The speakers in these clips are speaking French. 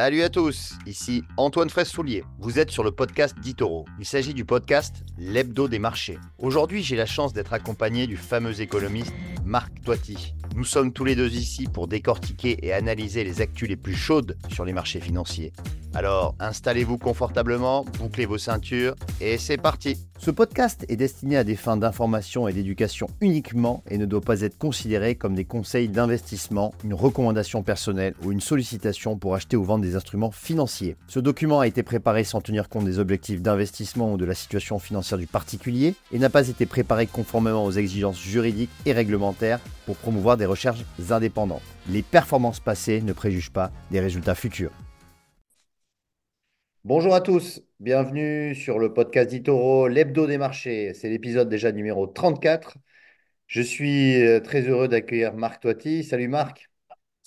Salut à tous, ici Antoine Fraisse-Soulier. Vous êtes sur le podcast d'Itoro. Il s'agit du podcast L'Hebdo des marchés. Aujourd'hui, j'ai la chance d'être accompagné du fameux économiste Marc Toiti. Nous sommes tous les deux ici pour décortiquer et analyser les actus les plus chaudes sur les marchés financiers. Alors, installez-vous confortablement, bouclez vos ceintures et c'est parti. Ce podcast est destiné à des fins d'information et d'éducation uniquement et ne doit pas être considéré comme des conseils d'investissement, une recommandation personnelle ou une sollicitation pour acheter ou vendre des instruments financiers. Ce document a été préparé sans tenir compte des objectifs d'investissement ou de la situation financière du particulier et n'a pas été préparé conformément aux exigences juridiques et réglementaires pour promouvoir des recherches indépendantes. Les performances passées ne préjugent pas des résultats futurs. Bonjour à tous, bienvenue sur le podcast d'Itoro, l'hebdo des marchés. C'est l'épisode déjà numéro 34. Je suis euh, très heureux d'accueillir Marc Toiti. Salut Marc.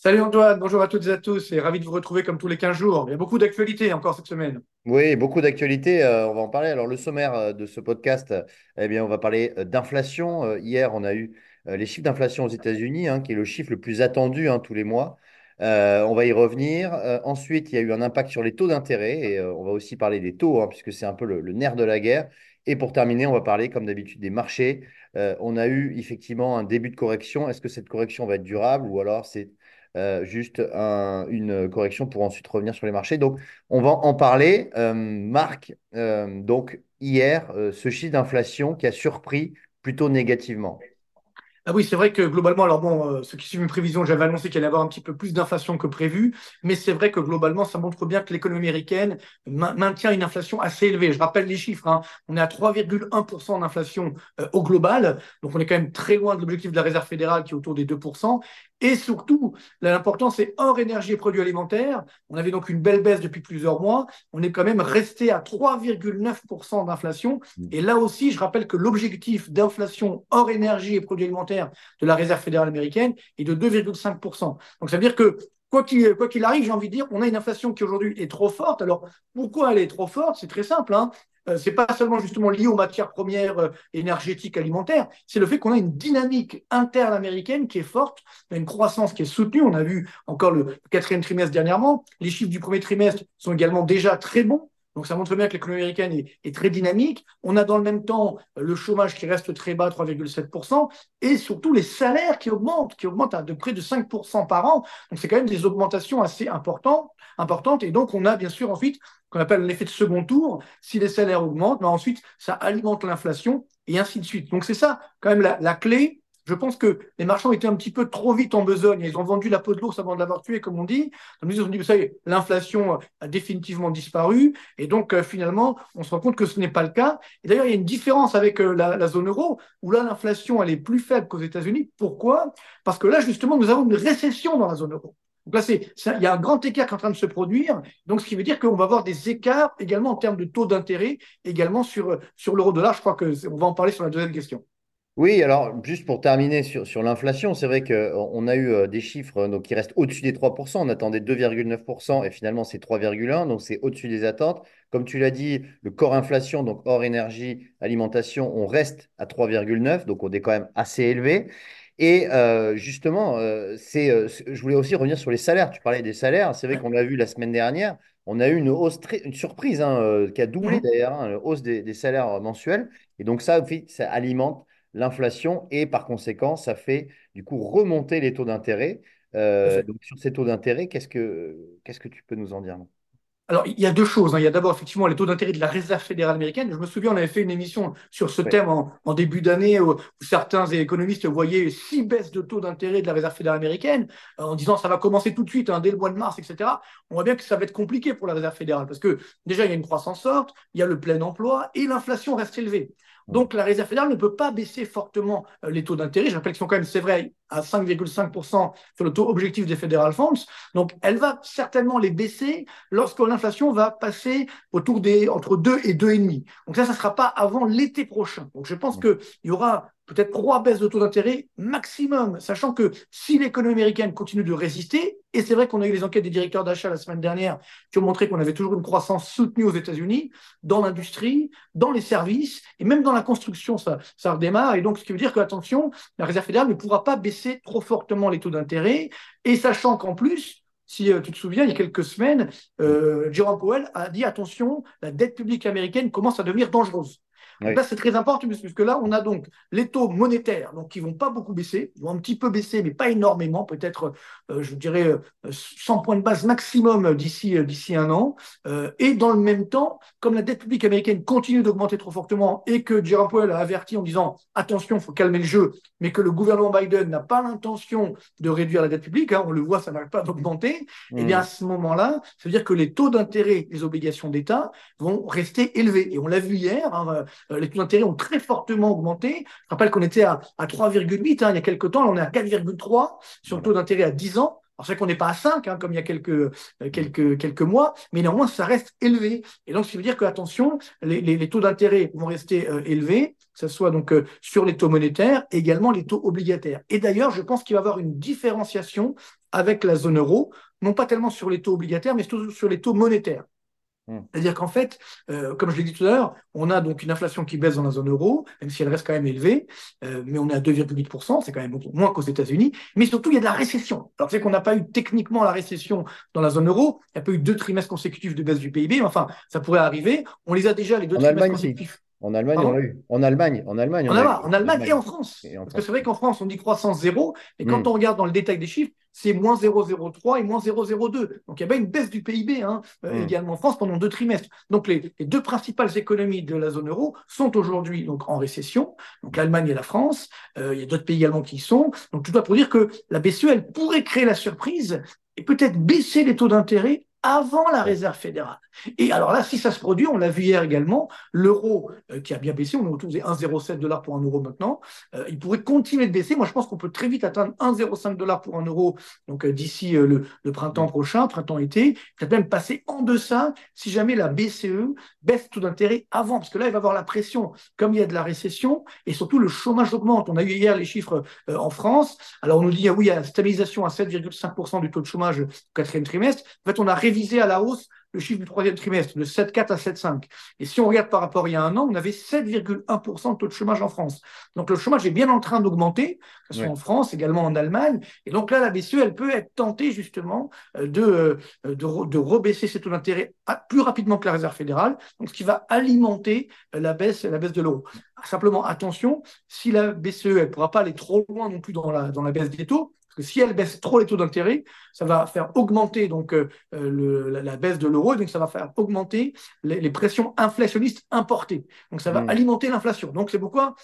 Salut Antoine, bonjour à toutes et à tous et ravi de vous retrouver comme tous les 15 jours. Il y a beaucoup d'actualités encore cette semaine. Oui, beaucoup d'actualités, euh, on va en parler. Alors le sommaire euh, de ce podcast, eh bien, on va parler d'inflation. hier, on a eu les chiffres d'inflation aux États-Unis, hein, qui est le chiffre le plus attendu hein, tous les mois. Euh, on va y revenir. Euh, ensuite, il y a eu un impact sur les taux d'intérêt et euh, on va aussi parler des taux, hein, puisque c'est un peu le, nerf de la guerre. Et pour terminer, on va parler, comme d'habitude, des marchés. on a eu effectivement un début de correction. Est-ce que cette correction va être durable ou alors c'est juste une correction pour ensuite revenir sur les marchés Donc, on va en parler. Marc, donc hier, ce chiffre d'inflation qui a surpris plutôt négativement. Ah oui, c'est vrai que globalement, alors bon, euh, ceux qui suivent mes prévisions, j'avais annoncé qu'il allait y avoir un petit peu plus d'inflation que prévu, mais c'est vrai que globalement, ça montre bien que l'économie américaine maintient une inflation assez élevée. Je rappelle les chiffres, hein. on est à 3,1% d'inflation euh, au global, donc on est quand même très loin de l'objectif de la Réserve fédérale qui est autour des 2%, et surtout, l'important, c'est hors énergie et produits alimentaires. On avait donc une belle baisse depuis plusieurs mois. On est quand même resté à 3,9% d'inflation. Mmh. Et là aussi, je rappelle que l'objectif d'inflation hors énergie et produits alimentaires de la Réserve fédérale américaine est de 2,5%. Donc ça veut dire que quoi qu'il arrive, j'ai envie de dire, on a une inflation qui aujourd'hui est trop forte. Alors pourquoi elle est trop forte? C'est très simple. Hein c'est pas seulement justement lié aux matières premières euh, énergétiques alimentaires, c'est le fait qu'on a une dynamique interne américaine qui est forte, une croissance qui est soutenue. On a vu encore le quatrième trimestre dernièrement. Les chiffres du premier trimestre sont également déjà très bons. Donc ça montre bien que l'économie américaine est, très dynamique. On a dans le même temps euh, le chômage qui reste très bas, 3,7%, et surtout les salaires qui augmentent, qui augmentent à de près de 5% par an. Donc c'est quand même des augmentations assez importantes, importantes. Et donc on a bien sûr ensuite qu'on appelle l'effet de second tour. Si les salaires augmentent, mais ensuite, ça alimente l'inflation et ainsi de suite. Donc, c'est ça, quand même, la, clé. Je pense que les marchands étaient un petit peu trop vite en besogne. Ils ont vendu la peau de l'ours avant de l'avoir tué, comme on dit. ils ont dit, savez, l'inflation a définitivement disparu. Et donc, euh, finalement, on se rend compte que ce n'est pas le cas. Et d'ailleurs, il y a une différence avec euh, la, zone euro, où là, l'inflation, elle est plus faible qu'aux États-Unis. Pourquoi? Parce que là, justement, nous avons une récession dans la zone euro. Donc là, il y a un grand écart qui est en train de se produire. Donc, ce qui veut dire qu'on va avoir des écarts également en termes de taux d'intérêt, également sur, sur l'euro-dollar. Je crois qu'on va en parler sur la deuxième question. Oui, alors juste pour terminer sur, sur l'inflation, c'est vrai qu'on a eu euh, des chiffres euh, donc, qui restent au-dessus des 3%. On attendait 2,9% et finalement c'est 3,1%, donc c'est au-dessus des attentes. Comme tu l'as dit, le corps inflation, donc hors énergie, alimentation, on reste à 3,9%, donc on est quand même assez élevé. Et euh, justement, euh, c'est, euh, je voulais aussi revenir sur les salaires. Tu parlais des salaires. C'est vrai qu'on l'a vu la semaine dernière. On a eu une hausse, très, une surprise hein, qui a doublé mmh. d'ailleurs, hein, une hausse des, salaires mensuels. Et donc ça, ça alimente l'inflation et par conséquent, ça fait du coup remonter les taux d'intérêt. donc sur ces taux d'intérêt, qu'est-ce que, qu'est-ce que tu peux nous en dire alors, il y a deux choses. Hein. Il y a d'abord effectivement les taux d'intérêt de la Réserve fédérale américaine. Je me souviens, on avait fait une émission sur ce thème en, début d'année où, certains économistes voyaient six baisses de taux d'intérêt de la Réserve fédérale américaine euh, en disant ça va commencer tout de suite, hein, dès le mois de mars, etc. On voit bien que ça va être compliqué pour la Réserve fédérale parce que déjà, il y a une croissance forte, il y a le plein emploi et l'inflation reste élevée. Donc la Réserve fédérale ne peut pas baisser fortement euh, les taux d'intérêt. Je rappelle qu'ils sont quand même, c'est vrai, à 5,5% sur le taux objectif des Federal Funds. Donc elle va certainement les baisser lorsque l'inflation va passer autour des entre 2 et 2,5. Donc ça, ça ne sera pas avant l'été prochain. Donc je pense qu'il y aura peut-être trois baisses de taux d'intérêt maximum, sachant que si l'économie américaine continue de résister, et c'est vrai qu'on a eu les enquêtes des directeurs d'achat la semaine dernière qui ont montré qu'on avait toujours une croissance soutenue aux États-Unis, dans l'industrie, dans les services, et même dans la construction, ça, redémarre. Et donc, ce qui veut dire que, attention, la Réserve fédérale ne pourra pas baisser trop fortement les taux d'intérêt, et sachant qu'en plus, si tu te souviens, il y a quelques semaines, Jerome Powell a dit attention, la dette publique américaine commence à devenir dangereuse. Là, c'est très important puisque là, on a donc les taux monétaires donc, qui ne vont pas beaucoup baisser, ils vont un petit peu baisser, mais pas énormément, peut-être, euh, je dirais, 100 euh, points de base maximum d'ici euh, d'ici un an. et dans le même temps, comme la dette publique américaine continue d'augmenter trop fortement et que Jerome Powell a averti en disant attention, il faut calmer le jeu, mais que le gouvernement Biden n'a pas l'intention de réduire la dette publique, hein, on le voit, ça n'arrête pas d'augmenter, et eh bien à ce moment-là, ça veut dire que les taux d'intérêt des obligations d'État vont rester élevés. Et on l'a vu hier, hein, les taux d'intérêt ont très fortement augmenté. Je rappelle qu'on était à, 3,8 hein, il y a quelques temps, on est à 4,3 sur le taux d'intérêt à 10 ans. Alors c'est vrai qu'on n'est pas à 5 hein, comme il y a quelques, euh, quelques, mois, mais néanmoins ça reste élevé. Et donc ça veut dire que attention, les, les, taux d'intérêt vont rester euh, élevés, que ce soit donc sur les taux monétaires, également les taux obligataires. Et d'ailleurs, je pense qu'il va y avoir une différenciation avec la zone euro, non pas tellement sur les taux obligataires, mais surtout sur les taux monétaires. Hmm. C'est-à-dire qu'en fait, euh, comme je l'ai dit tout à l'heure, on a donc une inflation qui baisse dans la zone euro, même si elle reste quand même élevée, euh, mais on est à 2,8%, c'est quand même moins qu'aux États-Unis. Mais surtout, il y a de la récession. Alors, c'est qu'on n'a pas eu techniquement la récession dans la zone euro, il n'y a pas eu deux trimestres consécutifs de baisse du PIB, mais enfin, ça pourrait arriver. On les a déjà, les deux trimestres consécutifs. En Allemagne, on l'a eu. En Allemagne, en Allemagne, on, a, en Allemagne et en France. Parce que c'est vrai qu'en France, on dit croissance zéro, et quand hmm. on regarde dans le détail des chiffres, c'est moins 0,03 et moins 0,02. Donc il y a bien une baisse du PIB hein, euh, hmm. également en France pendant deux trimestres. Donc les, deux principales économies de la zone euro sont aujourd'hui donc en récession. Donc l'Allemagne et la France. Euh, il y a d'autres pays également qui y sont. Donc tout ça pour dire que la BCE elle pourrait créer la surprise et peut-être baisser les taux d'intérêt avant la réserve fédérale. Et alors là, si ça se produit, on l'a vu hier également, l'euro euh, qui a bien baissé, on est autour des 1,07 dollars pour un euro maintenant, euh, il pourrait continuer de baisser. Moi, je pense qu'on peut très vite atteindre 1,05 dollars pour un euro donc euh, d'ici le, printemps prochain, printemps-été, peut-être même passer en deçà si jamais la BCE baisse tout d'intérêt avant, parce que là, il va avoir la pression, comme il y a de la récession, et surtout le chômage augmente. On a eu hier les chiffres en France. Alors on nous dit, ah oui, il y a une stabilisation à 7,5% du taux de chômage au quatrième trimestre. En fait, on a révisé à la hausse le chiffre du troisième trimestre de 7,4 à 7,5. Et si on regarde par rapport à il y a un an, on avait 7,1% de taux de chômage en France. Donc le chômage est bien en train d'augmenter, que ce soit en France, également en Allemagne. Et donc là, la BCE, elle peut être tentée justement euh, de, euh, de, de rebaisser ses taux d'intérêt plus rapidement que la Réserve fédérale, donc ce qui va alimenter la baisse, la baisse de l'euro. Simplement, attention, si la BCE, elle ne pourra pas aller trop loin non plus dans la, dans la baisse des taux, parce que si elle baisse trop les taux d'intérêt, ça va faire augmenter donc euh, le, la, baisse de l'euro, et donc ça va faire augmenter les, pressions inflationnistes importées. Donc ça va mmh. alimenter l'inflation. Donc c'est pourquoi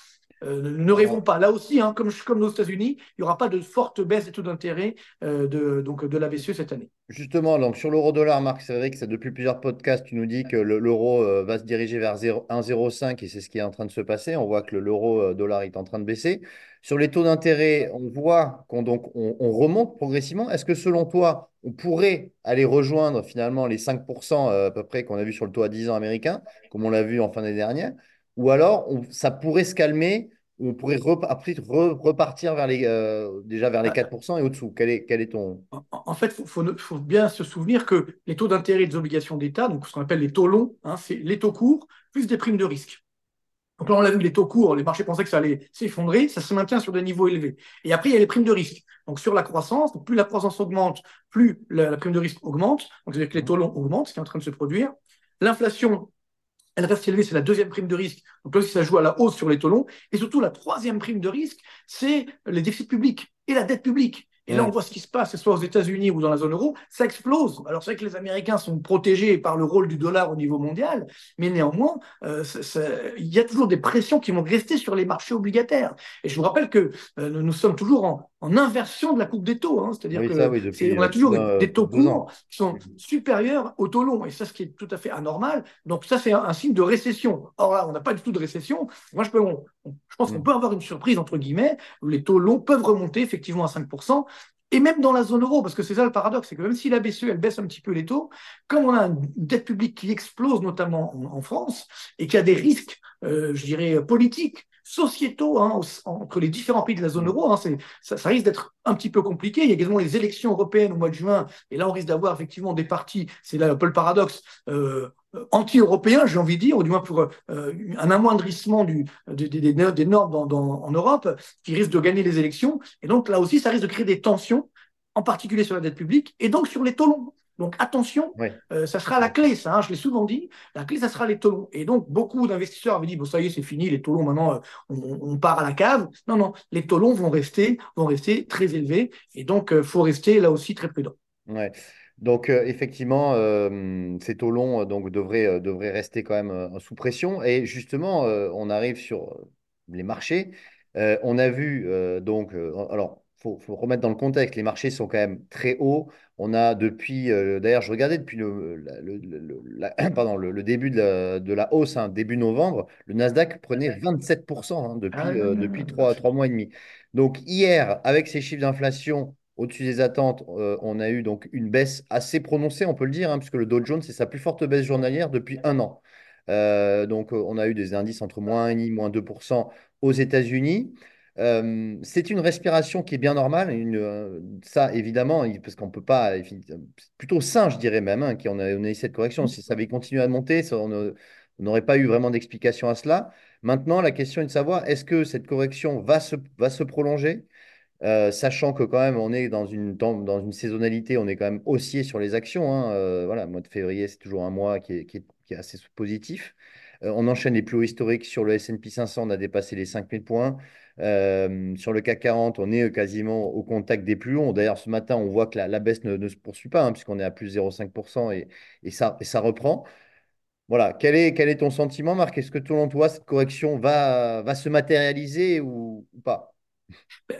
euh, ne rêvons pas. Là aussi, hein, comme, comme aux États-Unis, il n'y aura pas de forte baisse des taux d'intérêt euh, de, donc, de la BCE cette année. Justement, donc sur l'euro-dollar, Marc, c'est vrai que depuis plusieurs podcasts, tu nous dis que l'euro euh, va se diriger vers 1,05 et c'est ce qui est en train de se passer. On voit que l'euro-dollar est en train de baisser. Sur les taux d'intérêt, on voit qu'on donc on, remonte progressivement. Est-ce que selon toi, on pourrait aller rejoindre finalement les 5% à peu près qu'on a vu sur le taux à 10 ans américain, comme on l'a vu en fin d'année dernière? Ou alors ça pourrait se calmer, on pourrait repartir vers les, euh, déjà vers les 4% bah, et au-dessous. Quel est, quel est ton... En, fait, il faut, bien se souvenir que les taux d'intérêt des obligations d'État, donc ce qu'on appelle les taux longs, hein, c'est les taux courts plus des primes de risque. Donc là, on l'a vu, les taux courts, les marchés pensaient que ça allait s'effondrer, ça se maintient sur des niveaux élevés. Et après, il y a les primes de risque. Donc sur la croissance, plus la croissance augmente, plus la, la prime de risque augmente. Donc c'est-à-dire que les taux longs augmentent, ce qui est en train de se produire. L'inflation elle reste élevée, c'est la deuxième prime de risque. Donc là aussi, ça joue à la hausse sur les taux longs. Et surtout, la troisième prime de risque, c'est les déficits publics et la dette publique. Et là, on voit ce qui se passe, soit aux États-Unis ou dans la zone euro, ça explose. Alors, c'est vrai que les Américains sont protégés par le rôle du dollar au niveau mondial, mais néanmoins, euh, il y a toujours des pressions qui vont rester sur les marchés obligataires. Et je vous rappelle que euh, nous sommes toujours en, inversion de la coupe des taux. Hein. C'est-à-dire qu'on a toujours des taux courts qui sont supérieurs aux taux longs. Et ça, ce qui est tout à fait anormal. Donc, ça, c'est un, signe de récession. Or là, on n'a pas du tout de récession. Moi, je, peux, je pense qu'on mm. peut avoir une surprise, entre guillemets, où les taux longs peuvent remonter effectivement à 5%. Et même dans la zone euro, parce que c'est ça le paradoxe, c'est que même si la BCE, elle baisse un petit peu les taux, comme on a une dette publique qui explose, notamment en, France, et qui a des risques, euh, je dirais, politiques, sociétaux hein, entre les différents pays de la zone euro, hein, ça, ça, risque d'être un petit peu compliqué. Il y a également les élections européennes au mois de juin, et là on risque d'avoir effectivement des partis, c'est là un peu le paradoxe, euh, anti-européen, j'ai envie de dire, ou du moins pour euh, un amoindrissement du, des, des, normes dans, en Europe, qui risque de gagner les élections. Et donc là aussi, ça risque de créer des tensions en particulier sur la dette publique, et donc sur les taux longs. Donc attention, euh, ça sera la clé, ça, hein, je l'ai souvent dit, la clé, ça sera les taux longs. Et donc beaucoup d'investisseurs avaient dit, bon ça y est, c'est fini, les taux longs, maintenant, euh, on, part à la cave. Non, non, les taux longs vont rester, vont rester très élevés, et donc il faut rester là aussi très prudent. Ouais. Donc, euh, effectivement, euh, ces taux longs donc, devraient, euh, devraient rester quand même sous pression. Et justement, on arrive sur les marchés. on a vu, donc, alors, il faut, faut, remettre dans le contexte, les marchés sont quand même très hauts. On a depuis, d'ailleurs, je regardais depuis le, le, pardon, le, début de la, de la hausse, hein, début novembre, le Nasdaq prenait 27% hein, depuis, ah depuis 3, 3 mois et demi. Donc, hier, avec ces chiffres d'inflation, au-dessus des attentes, euh, on a eu donc une baisse assez prononcée, on peut le dire, hein, puisque le Dow Jones, c'est sa plus forte baisse journalière depuis un an. Euh, donc, euh, on a eu des indices entre moins 1,5 moins 2% aux États-Unis. c'est une respiration qui est bien normale. ça, évidemment, parce qu'on ne peut pas. Plutôt sain, je dirais même, hein, qu'on a, on a eu cette correction. Si ça avait continué à monter, on n'aurait pas eu vraiment d'explication à cela. Maintenant, la question est de savoir est-ce que cette correction va se, va se prolonger? Euh, sachant que quand même on est dans une, dans saisonnalité, on est quand même haussier sur les actions. Hein. Euh, voilà, le mois de février, c'est toujours un mois qui est, assez positif. Euh, on enchaîne les plus hauts historiques sur le S&P 500, on a dépassé les 5000 points. sur le CAC 40, on est quasiment au contact des plus hauts. D'ailleurs, ce matin, on voit que la, baisse ne, se poursuit pas, hein, puisqu'on est à plus 0,5% et, ça, reprend. Voilà, quel est, ton sentiment, Marc? Est-ce que, selon toi, cette correction va se matérialiser ou pas?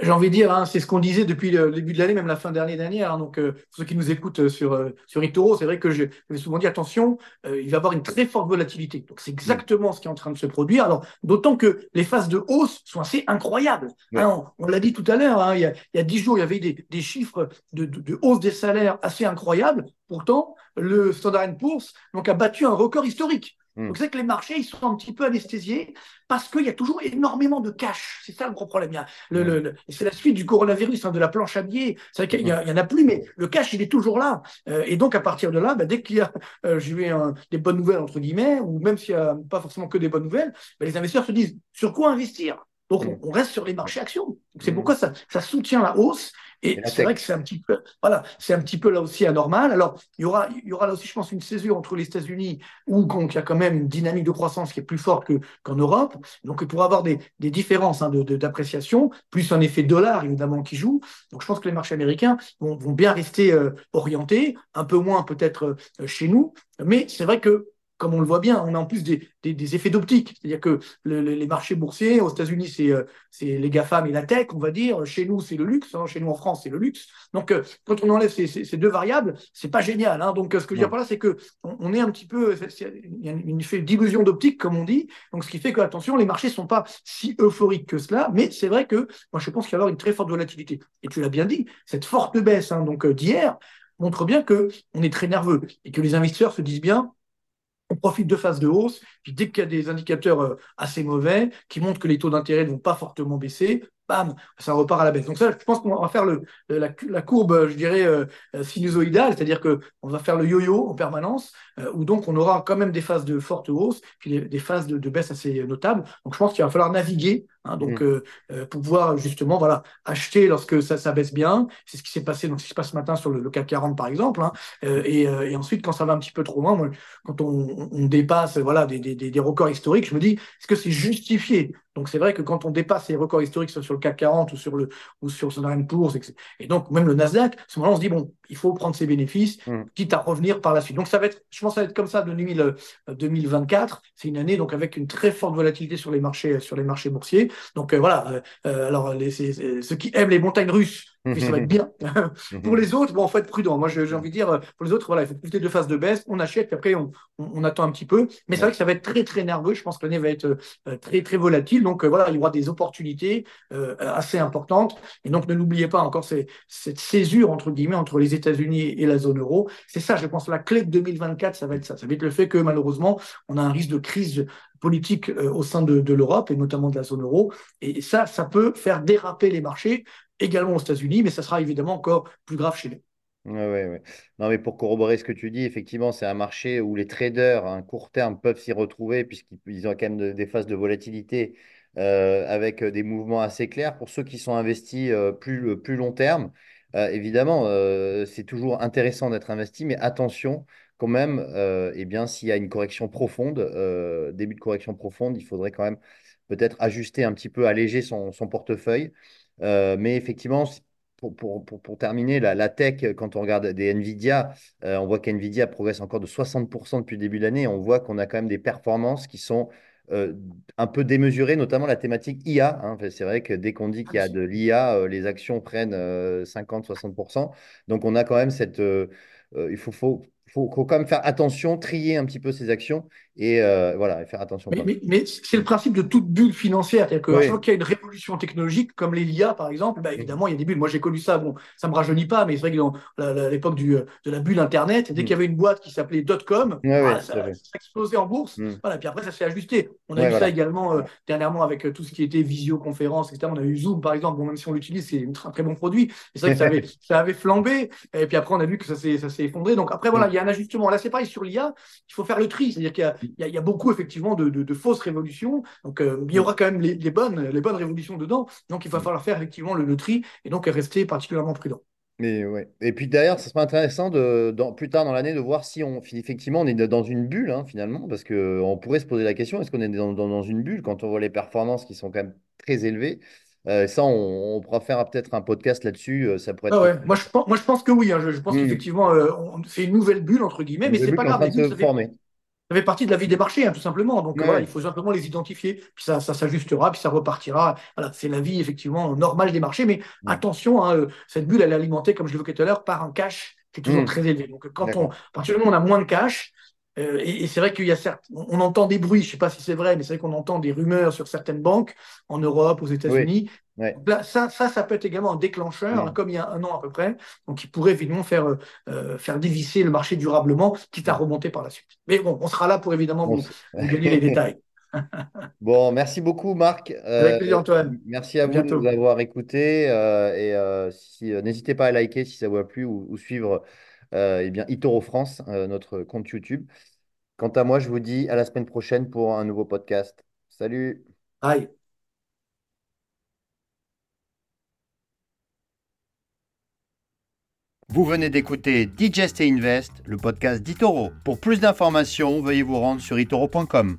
J'ai envie de dire, hein, c'est ce qu'on disait depuis le début de l'année, même la fin d'année dernière. Hein. donc, euh, pour ceux qui nous écoutent euh, sur, euh, sur Itoro, c'est vrai que je vais souvent dit attention, il va y avoir une très forte volatilité. Donc, c'est exactement ce qui est en train de se produire. Alors, d'autant que les phases de hausse sont assez incroyables. Hein, on, l'a dit tout à l'heure, il, y a dix jours, il y avait des, des chiffres de, de, hausse des salaires assez incroyables. Pourtant, le Standard Poor's donc, a battu un record historique. Hmm. Donc, c'est que les marchés, ils sont un petit peu anesthésiés parce qu'il y a toujours énormément de cash. C'est ça le gros problème. Le, c'est la suite du coronavirus, hein, de la planche à billets. C'est vrai qu'il y, en a plus, mais le cash, il est toujours là. Euh, et donc, à partir de là, bah, dès qu'il y a, euh, des bonnes nouvelles, entre guillemets, ou même s'il n'y a pas forcément que des bonnes nouvelles, bah, les investisseurs se disent sur quoi investir? Donc, on reste sur les marchés actions. C'est hmm. pourquoi ça, ça soutient la hausse et c'est vrai que c'est un petit peu, voilà, c'est un petit peu là aussi anormal. Alors, il y aura, il y aura là aussi, je pense, une césure entre les États-Unis où il y a quand même une dynamique de croissance qui est plus forte qu'en Europe. Donc, il pourra avoir des, des différences hein, d'appréciation, plus un effet dollar évidemment qui joue. Donc, je pense que les marchés américains vont, vont bien rester euh, orientés, un peu moins peut-être euh, chez nous, mais c'est vrai que comme on le voit bien, on a en plus des, effets d'optique. C'est-à-dire que les marchés boursiers, aux États-Unis, euh, c'est les GAFAM et la tech, on va dire. Chez nous, c'est le luxe. Hein. Chez nous, en France, c'est le luxe. Donc, euh, quand on enlève ces, deux variables, c'est pas génial. Hein. Donc, euh, ce que je veux dire par là, c'est que on, est un petit peu. Il y a une effet d'illusion d'optique, comme on dit. Donc, ce qui fait que, attention, les marchés sont pas si euphoriques que cela. Mais c'est vrai que moi, je pense qu'il va y avoir une très forte volatilité. Et tu l'as bien dit, cette forte baisse hein, donc d'hier montre bien que on est très nerveux et que les investisseurs se disent bien on profite de phases de hausse, puis dès qu'il y a des indicateurs euh, assez mauvais qui montrent que les taux d'intérêt ne vont pas fortement baisser, bam, ça repart à la baisse. Donc ça, je pense qu'on va faire le, la, courbe, je dirais, euh, sinusoïdale, c'est-à-dire qu'on va faire le yo-yo en permanence, euh, où donc on aura quand même des phases de forte hausse, puis des, phases de, baisse assez notables. Donc je pense qu'il va falloir naviguer, hein, donc mm. euh, pour pouvoir justement voilà acheter lorsque ça, ça baisse bien. C'est ce qui s'est passé, donc ce qui se passe ce matin sur le, CAC 40 par exemple, hein, et, et, ensuite quand ça va un petit peu trop loin, moi, quand on, on, dépasse voilà des, des, des records historiques, je me dis est-ce que c'est justifié donc c'est vrai que quand on dépasse les records historiques sur le CAC 40 ou sur le ou sur Standard Poor's, et donc même le Nasdaq, à ce moment-là, on se dit bon, il faut prendre ses bénéfices, mm. quitte à revenir par la suite. Donc ça va être, je pense, ça va être comme ça de 2024. Euh, c'est une année donc avec une très forte volatilité sur les marchés sur les marchés boursiers. Donc euh, voilà. Euh, alors les, ceux qui aiment les montagnes russes puis ça va être bien. pour les autres, bon, il faut être prudent. Moi, j'ai envie de dire, pour les autres, voilà, il faut profiter de phase de baisse, on achète, puis après, on, on, attend un petit peu. Mais c'est vrai que ça va être très, très nerveux. Je pense que l'année va être euh, très, très volatile. Donc, euh, voilà, il y aura des opportunités euh, assez importantes. Et donc, ne n'oubliez pas encore cette césure, entre guillemets, entre les États-Unis et la zone euro. C'est ça, je pense, la clé de 2024, ça va être ça. Ça va être le fait que, malheureusement, on a un risque de crise politique au sein de, de l'Europe et notamment de la zone euro. Et ça, ça peut faire déraper les marchés également aux États-Unis, mais ça sera évidemment encore plus grave chez nous. Oui, ouais, Non, mais pour corroborer ce que tu dis, effectivement, c'est un marché où les traders à court terme peuvent s'y retrouver puisqu'ils ont quand même des phases de volatilité euh, avec des mouvements assez clairs. Pour ceux qui sont investis euh, plus, plus long terme, Euh, évidemment, euh, c'est toujours intéressant d'être investi, mais attention quand même, euh, eh bien, s'il y a une correction profonde, euh, début de correction profonde, il faudrait quand même peut-être ajuster un petit peu, alléger son portefeuille. Euh, mais effectivement, pour, pour, pour, terminer, la, la, tech, quand on regarde des Nvidia, euh, on voit qu'Nvidia progresse encore de 60% depuis le début de l'année. On voit qu'on a quand même des performances qui sont euh, un peu démesurées, notamment la thématique IA. Hein. C'est vrai que dès qu'on dit qu'il y a de l'IA, euh, les actions prennent 50-60%. Donc on a quand même cette... il faut, faut faut, faut, quand même faire attention, trier un petit peu ses actions et euh, voilà, faire attention. Mais, mais, mais c'est le principe de toute bulle financière. C'est-à-dire que oui. chaque qu'il y a une révolution technologique, comme les l'IA par exemple, bah, évidemment, il y a des bulles. Moi, j'ai connu ça. Bon, ça me rajeunit pas, mais c'est vrai que dans l'époque de la bulle Internet, dès mm. qu'il y avait une boîte qui s'appelait .com, ouais, bah, ça, ça explosait en bourse. Mm. Voilà, puis après, ça s'est ajusté. On a vu voilà. ça également euh, dernièrement avec euh, tout ce qui était visioconférence, etc. On a eu Zoom, par exemple. Bon, même si on l'utilise, c'est un très bon produit. C'est vrai que ça avait, ça avait flambé. Et puis après, on a vu que ça s'est effondré. Donc après, voilà, il y a un ajustement. Là, c'est pareil sur l'IA. Il faut faire le tri. C'est-à-dire qu'il y, y, y a beaucoup, effectivement, de, de, de, fausses révolutions. Donc, euh, il y aura quand même les, les, bonnes, les bonnes révolutions dedans. Donc, il va falloir faire effectivement le, le tri et donc rester particulièrement prudent. Mais ouais. Et puis d'ailleurs, ça sera intéressant de, dans, plus tard dans l'année de voir si on effectivement on est dans une bulle hein, finalement, parce que on pourrait se poser la question est-ce qu'on est dans, dans, dans, une bulle quand on voit les performances qui sont quand même très élevées? Euh, ça, on, on, pourra faire peut-être un podcast là-dessus. Ça pourrait être... ah ouais. moi, je pense, moi, je pense que oui. Hein. Je, je, pense mmh. qu'effectivement, euh, c'est une nouvelle bulle entre guillemets, mais c'est pas grave. Se former ça fait partie de la vie des marchés, hein, tout simplement. Donc voilà, il faut simplement les identifier, puis ça, ça s'ajustera, puis ça repartira. Voilà, c'est la vie effectivement normale des marchés, mais ouais. attention, hein, cette bulle, elle est alimentée, comme je l'évoquais tout à l'heure, par un cash qui est toujours mmh. très élevé. Donc quand on, à partir du moment où on a moins de cash, euh, et, et c'est vrai qu'il y a certes, on, entend des bruits, je ne sais pas si c'est vrai, mais c'est vrai qu'on entend des rumeurs sur certaines banques en Europe, aux États-Unis. Oui. Ouais. Là, ça, ça, ça peut être également un déclencheur, ouais. hein, comme il y a un an à peu près, donc qui pourrait évidemment faire, euh, faire dévisser le marché durablement, quitte à remonter par la suite. Mais bon, on sera là pour évidemment vous, vous donner les détails. bon, merci beaucoup Marc. Euh, Avec plaisir Antoine. Merci à, à vous bientôt. de nous avoir écoutés euh, et euh, si, n'hésitez pas à liker si ça vous a plu ou, ou suivre eh bien Itoro France, notre compte YouTube. Quant à moi, je vous dis à la semaine prochaine pour un nouveau podcast. Salut. Bye. Vous venez d'écouter Digest et Invest, le podcast d'Itoro. Pour plus d'informations, veuillez vous rendre sur itoro.com.